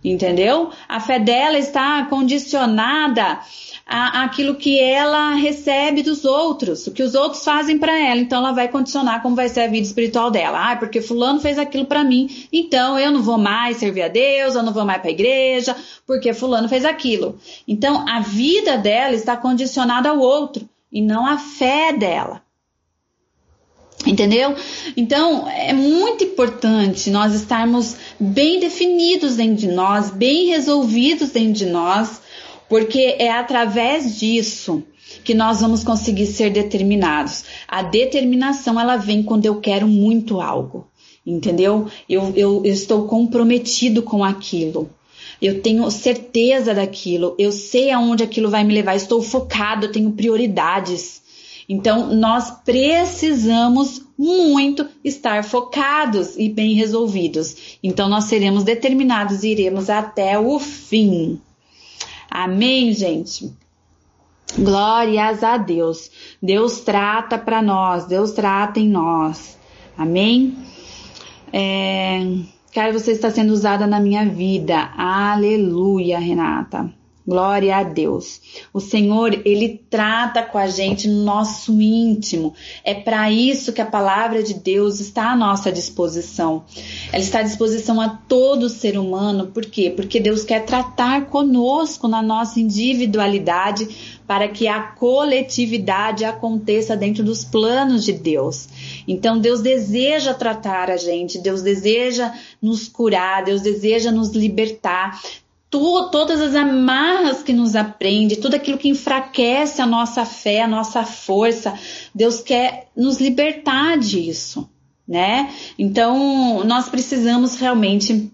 Entendeu? A fé dela está condicionada a, aquilo que ela recebe dos outros, o que os outros fazem para ela. Então ela vai condicionar como vai ser a vida espiritual dela. Ah, porque fulano fez aquilo para mim, então eu não vou mais servir a Deus, eu não vou mais para a igreja, porque fulano fez aquilo. Então a vida dela está condicionada ao outro e não a fé dela. Entendeu? Então é muito importante nós estarmos bem definidos dentro de nós, bem resolvidos dentro de nós, porque é através disso que nós vamos conseguir ser determinados. A determinação ela vem quando eu quero muito algo, entendeu? Eu, eu, eu estou comprometido com aquilo eu tenho certeza daquilo, eu sei aonde aquilo vai me levar, estou focado, eu tenho prioridades. Então, nós precisamos muito estar focados e bem resolvidos. Então, nós seremos determinados e iremos até o fim. Amém, gente? Glórias a Deus. Deus trata para nós, Deus trata em nós. Amém? É... Quero você está sendo usada na minha vida. Aleluia, Renata. Glória a Deus. O Senhor, ele trata com a gente no nosso íntimo. É para isso que a palavra de Deus está à nossa disposição. Ela está à disposição a todo ser humano. Por quê? Porque Deus quer tratar conosco na nossa individualidade para que a coletividade aconteça dentro dos planos de Deus. Então, Deus deseja tratar a gente, Deus deseja nos curar, Deus deseja nos libertar. Tu, todas as amarras que nos aprende, tudo aquilo que enfraquece a nossa fé, a nossa força, Deus quer nos libertar disso, né? Então, nós precisamos realmente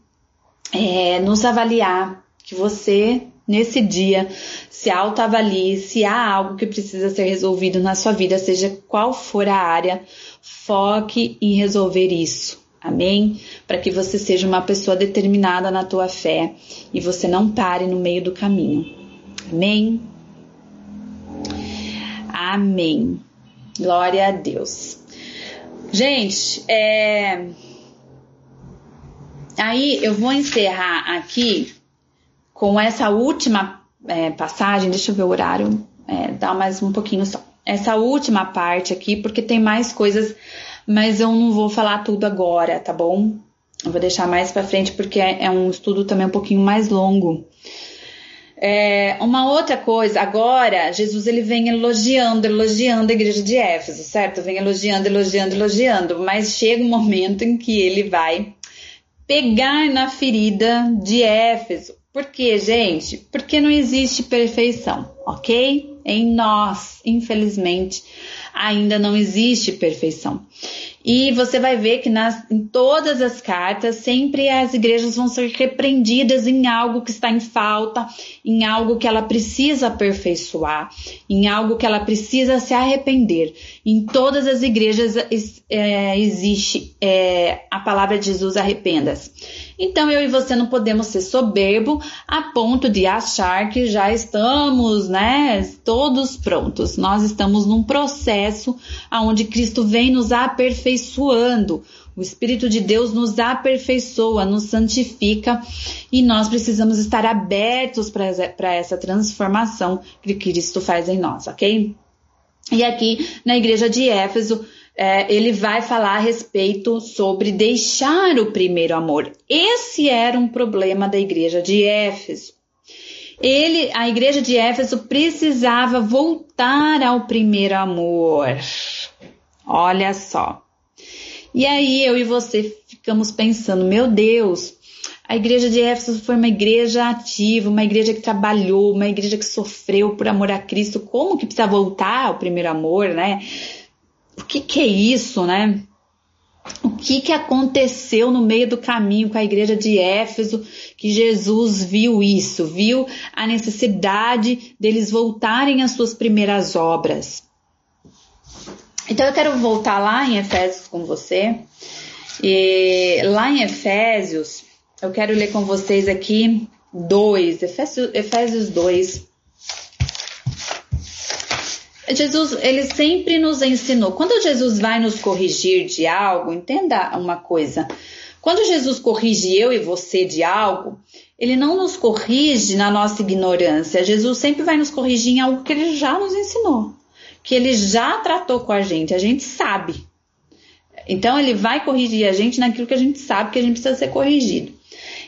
é, nos avaliar, que você nesse dia se autoavalie se há algo que precisa ser resolvido na sua vida, seja qual for a área, foque em resolver isso. Amém? Para que você seja uma pessoa determinada na tua fé e você não pare no meio do caminho. Amém? Amém. Glória a Deus. Gente, é... aí eu vou encerrar aqui com essa última é, passagem. Deixa eu ver o horário, é, dá mais um pouquinho só. Essa última parte aqui, porque tem mais coisas mas eu não vou falar tudo agora, tá bom? Eu vou deixar mais para frente porque é, é um estudo também um pouquinho mais longo. É, uma outra coisa, agora Jesus ele vem elogiando, elogiando a igreja de Éfeso, certo? Vem elogiando, elogiando, elogiando, mas chega um momento em que ele vai pegar na ferida de Éfeso. Por quê, gente? Porque não existe perfeição, ok? Em nós, infelizmente, ainda não existe perfeição. E você vai ver que nas, em todas as cartas, sempre as igrejas vão ser repreendidas em algo que está em falta, em algo que ela precisa aperfeiçoar, em algo que ela precisa se arrepender. Em todas as igrejas é, existe é, a palavra de Jesus arrependas. Então eu e você não podemos ser soberbo a ponto de achar que já estamos, né, todos prontos. Nós estamos num processo aonde Cristo vem nos aperfeiçoando. O Espírito de Deus nos aperfeiçoa, nos santifica e nós precisamos estar abertos para essa transformação que Cristo faz em nós, ok? E aqui na igreja de Éfeso, é, ele vai falar a respeito sobre deixar o primeiro amor. Esse era um problema da igreja de Éfeso. Ele, a igreja de Éfeso precisava voltar ao primeiro amor. Olha só. E aí eu e você ficamos pensando, meu Deus, a igreja de Éfeso foi uma igreja ativa, uma igreja que trabalhou, uma igreja que sofreu por amor a Cristo. Como que precisa voltar ao primeiro amor, né? O que, que é isso, né? O que, que aconteceu no meio do caminho com a igreja de Éfeso que Jesus viu isso, viu a necessidade deles voltarem às suas primeiras obras. Então eu quero voltar lá em Efésios com você. E lá em Efésios, eu quero ler com vocês aqui 2, Efésios, Efésios 2. Jesus, ele sempre nos ensinou. Quando Jesus vai nos corrigir de algo, entenda uma coisa. Quando Jesus corrige eu e você de algo, ele não nos corrige na nossa ignorância. Jesus sempre vai nos corrigir em algo que ele já nos ensinou, que ele já tratou com a gente, a gente sabe. Então ele vai corrigir a gente naquilo que a gente sabe que a gente precisa ser corrigido.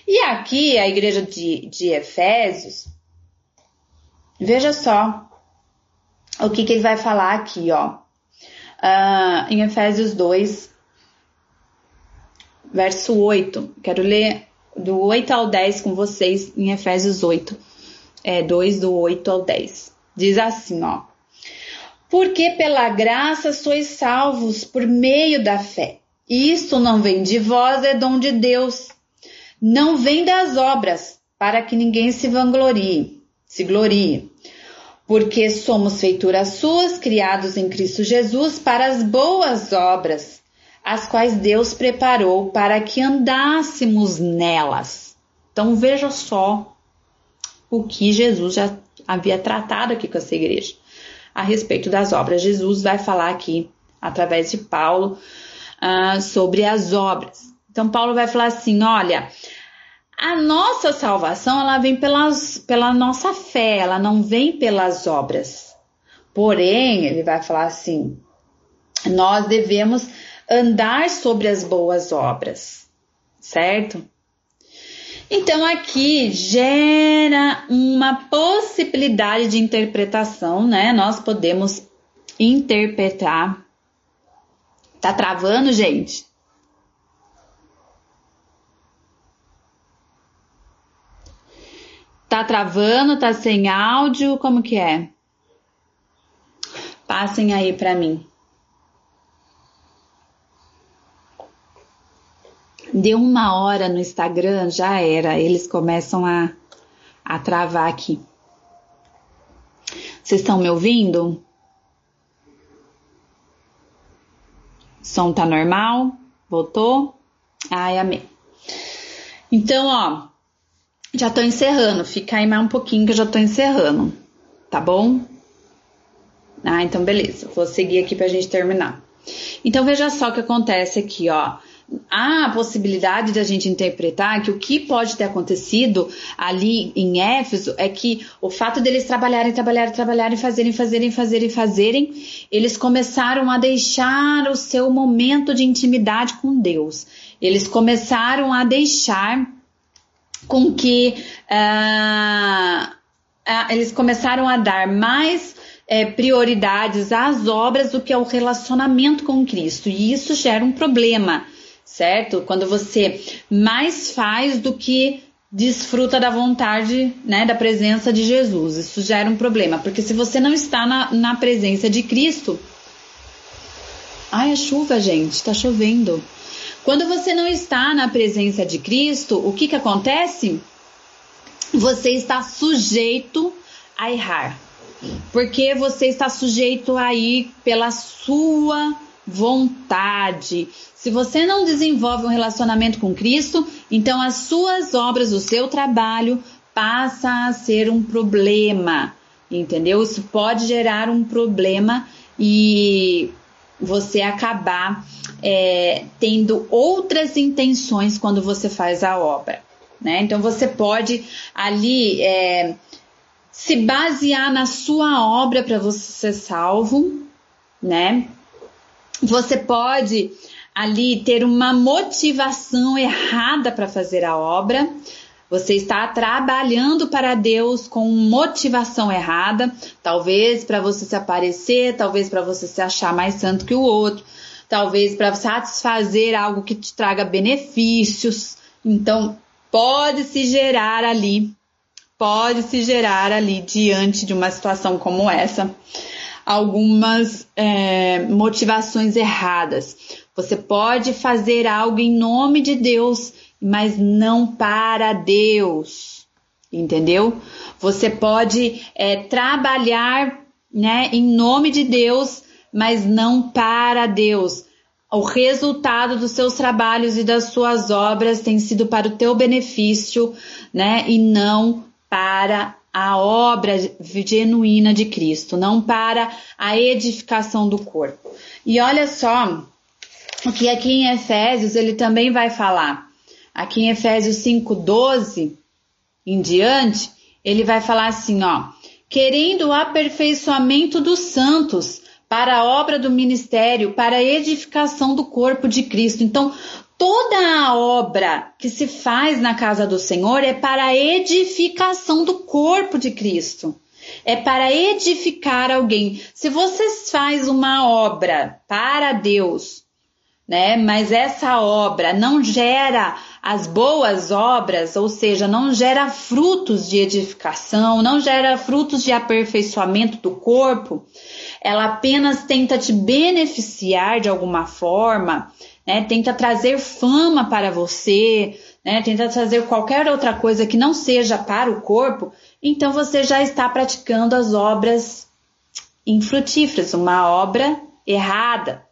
E aqui, a igreja de, de Efésios, veja só o que, que ele vai falar aqui, ó. Uh, em Efésios 2, verso 8. Quero ler do 8 ao 10 com vocês em Efésios 8. É, 2 do 8 ao 10. Diz assim, ó. Porque pela graça sois salvos por meio da fé. Isto não vem de vós, é dom de Deus não vem das obras, para que ninguém se vanglorie, se glorie. Porque somos feituras suas, criados em Cristo Jesus, para as boas obras, as quais Deus preparou para que andássemos nelas. Então veja só o que Jesus já havia tratado aqui com essa igreja a respeito das obras. Jesus vai falar aqui, através de Paulo, uh, sobre as obras. Então, Paulo vai falar assim: olha, a nossa salvação ela vem pelas, pela nossa fé, ela não vem pelas obras. Porém, ele vai falar assim: nós devemos andar sobre as boas obras, certo? Então aqui gera uma possibilidade de interpretação, né? Nós podemos interpretar. Tá travando, gente? Tá travando, tá sem áudio, como que é? Passem aí para mim. Deu uma hora no Instagram, já era. Eles começam a, a travar aqui. Vocês estão me ouvindo? Som tá normal? Voltou? Ai, amém. Então, ó, já tô encerrando, fica aí mais um pouquinho que eu já tô encerrando, tá bom? Ah, então beleza, vou seguir aqui pra gente terminar. Então veja só o que acontece aqui, ó. Há a possibilidade de a gente interpretar que o que pode ter acontecido ali em Éfeso é que o fato deles trabalharem, trabalharem, trabalharem, fazerem, fazerem, fazerem, fazerem, eles começaram a deixar o seu momento de intimidade com Deus. Eles começaram a deixar com que uh, eles começaram a dar mais é, prioridades às obras do que ao relacionamento com Cristo. E isso gera um problema, certo? Quando você mais faz do que desfruta da vontade, né, da presença de Jesus. Isso gera um problema, porque se você não está na, na presença de Cristo. Ai, a chuva, gente, tá chovendo. Quando você não está na presença de Cristo, o que, que acontece? Você está sujeito a errar. Porque você está sujeito a ir pela sua vontade. Se você não desenvolve um relacionamento com Cristo, então as suas obras, o seu trabalho passa a ser um problema, entendeu? Isso pode gerar um problema e você acabar é, tendo outras intenções quando você faz a obra. Né? Então você pode ali é, se basear na sua obra para você ser salvo, né? Você pode ali ter uma motivação errada para fazer a obra, Você está trabalhando para Deus com motivação errada, talvez para você se aparecer, talvez para você se achar mais santo que o outro, talvez para satisfazer algo que te traga benefícios. Então, pode se gerar ali, pode se gerar ali diante de uma situação como essa, algumas é, motivações erradas. Você pode fazer algo em nome de Deus, mas não para Deus, entendeu? Você pode é, trabalhar, né, em nome de Deus, mas não para Deus. O resultado dos seus trabalhos e das suas obras tem sido para o teu benefício, né, e não para a obra genuína de Cristo, não para a edificação do corpo. E olha só o que aqui em Efésios ele também vai falar. Aqui em Efésios 5:12 em diante, ele vai falar assim, ó: querendo o aperfeiçoamento dos santos para a obra do ministério, para a edificação do corpo de Cristo. Então, toda a obra que se faz na casa do Senhor é para a edificação do corpo de Cristo. É para edificar alguém. Se você faz uma obra para Deus, né, mas essa obra não gera as boas obras, ou seja, não gera frutos de edificação, não gera frutos de aperfeiçoamento do corpo, ela apenas tenta te beneficiar de alguma forma, né? Tenta trazer fama para você, né? Tenta trazer qualquer outra coisa que não seja para o corpo, então você já está praticando as obras infrutíferas, uma obra errada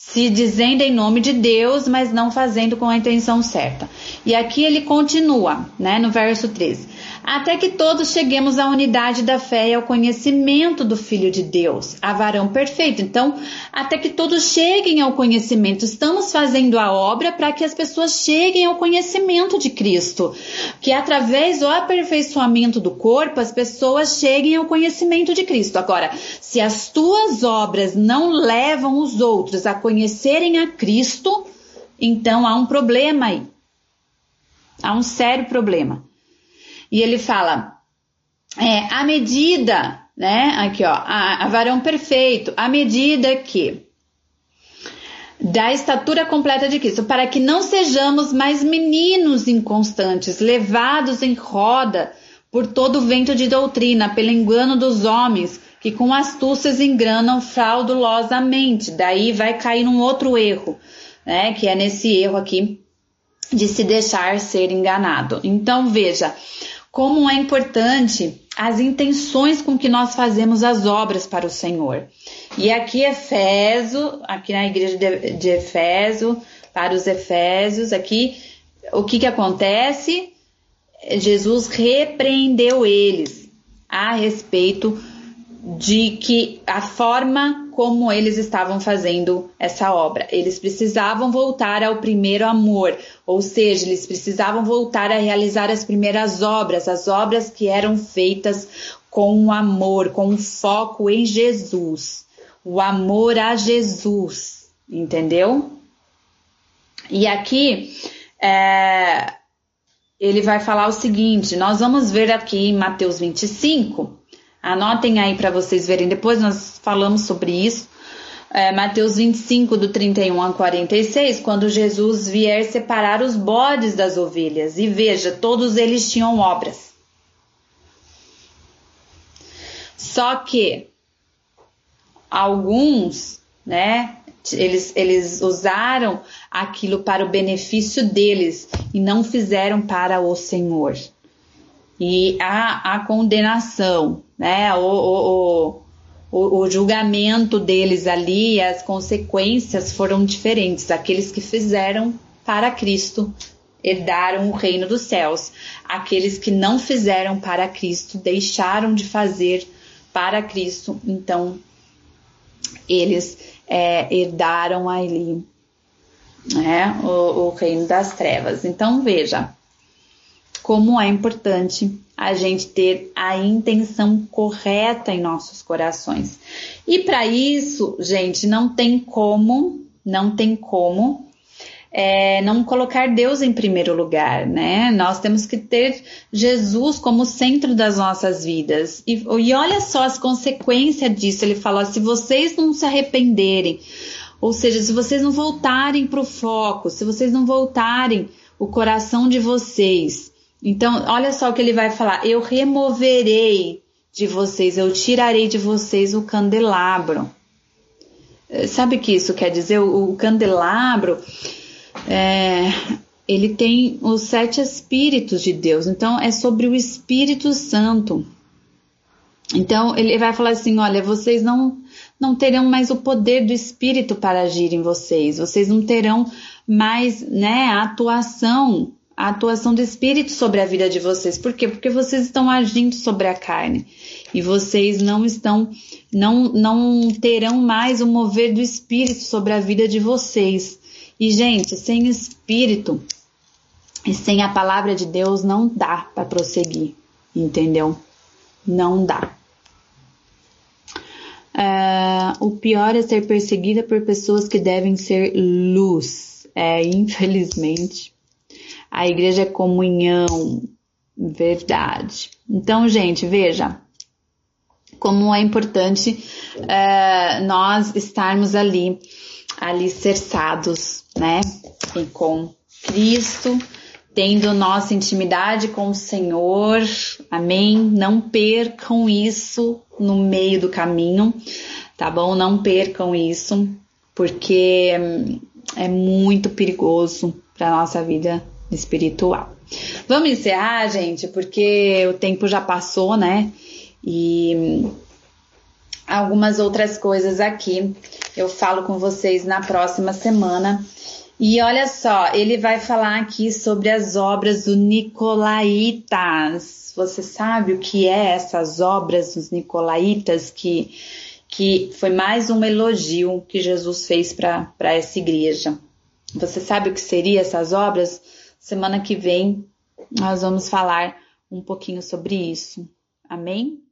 se dizendo em nome de Deus, mas não fazendo com a intenção certa. E aqui ele continua, né, no verso 13 até que todos cheguemos à unidade da fé e ao conhecimento do Filho de Deus, a varão perfeito. Então, até que todos cheguem ao conhecimento, estamos fazendo a obra para que as pessoas cheguem ao conhecimento de Cristo, que através do aperfeiçoamento do corpo, as pessoas cheguem ao conhecimento de Cristo. Agora, se as tuas obras não levam os outros a conhecerem a Cristo, então há um problema aí. Há um sério problema. E ele fala, é, a medida, né? Aqui, ó, a, a varão perfeito, a medida que da estatura completa de Cristo, para que não sejamos mais meninos inconstantes, levados em roda por todo o vento de doutrina, pelo engano dos homens, que com astúcias engranam fraudulosamente. Daí vai cair num outro erro, né? Que é nesse erro aqui de se deixar ser enganado. Então veja, como é importante as intenções com que nós fazemos as obras para o Senhor. E aqui Efésio, aqui na igreja de, Efésio, para os Efésios, aqui o que que acontece? Jesus repreendeu eles a respeito de que a forma como eles estavam fazendo essa obra. Eles precisavam voltar ao primeiro amor, ou seja, eles precisavam voltar a realizar as primeiras obras, as obras que eram feitas com amor, com foco em Jesus, o amor a Jesus, entendeu? E aqui é, ele vai falar o seguinte: nós vamos ver aqui em Mateus 25 Anotem aí para vocês verem. Depois nós falamos sobre isso. É, Mateus 25, do 31 a 46, quando Jesus vier separar os bodes das ovelhas. E veja, todos eles tinham obras. Só que alguns, né, eles, eles usaram aquilo para o benefício deles e não fizeram para o Senhor e a, a condenação, né? O, o, o, o, julgamento deles ali, as consequências foram diferentes. Aqueles que fizeram para Cristo herdaram o reino dos céus. Aqueles que não fizeram para Cristo deixaram de fazer para Cristo. Então, eles é, herdaram ali né, o, o reino das trevas. Então, veja como é importante a gente ter a intenção correta em nossos corações. E para isso, gente, não tem como, não tem como é, não colocar Deus em primeiro lugar, né? Nós temos que ter Jesus como centro das nossas vidas. E, e olha só as consequências disso. Ele fala: se vocês não se arrependerem, ou seja, se vocês não voltarem para o foco, se vocês não voltarem o coração de vocês. Então, olha só o que ele vai falar: eu removerei de vocês, eu tirarei de vocês o candelabro. Eh, sabe o que isso quer dizer? O, o candelabro é, ele tem os sete espíritos de Deus, então é sobre o Espírito Santo. Então ele vai falar assim: olha, vocês não não terão mais o poder do Espírito para agir em vocês, vocês não terão mais né, a atuação, a atuação do Espírito sobre a vida de vocês. Por quê? Porque vocês estão agindo sobre a carne e vocês não estão, não, não terão mais o mover do Espírito sobre a vida de vocês. E, gente, sem espírito e sem a palavra de Deus não dá para prosseguir, entendeu? Não dá. Uh, o pior é ser perseguida por pessoas que devem ser luz. É, infelizmente. A igreja é comunhão, verdade. Então, gente, veja como é importante uh, nós estarmos ali alicerçados, né? E com Cristo, tendo nossa intimidade com o Senhor, amém? Não percam isso no meio do caminho, tá bom? Não percam isso, porque hum, é muito perigoso para nossa vida espiritual. Vamos encerrar, gente, porque o tempo já passou, né? E algumas outras coisas aqui eu falo com vocês na próxima semana. E olha só, ele vai falar aqui sobre as obras do Nicolaitas. Você sabe o que é essas obras dos Nicolaitas que que foi mais um elogio que Jesus fez para essa igreja. Você sabe o que seriam essas obras? Semana que vem nós vamos falar um pouquinho sobre isso. Amém?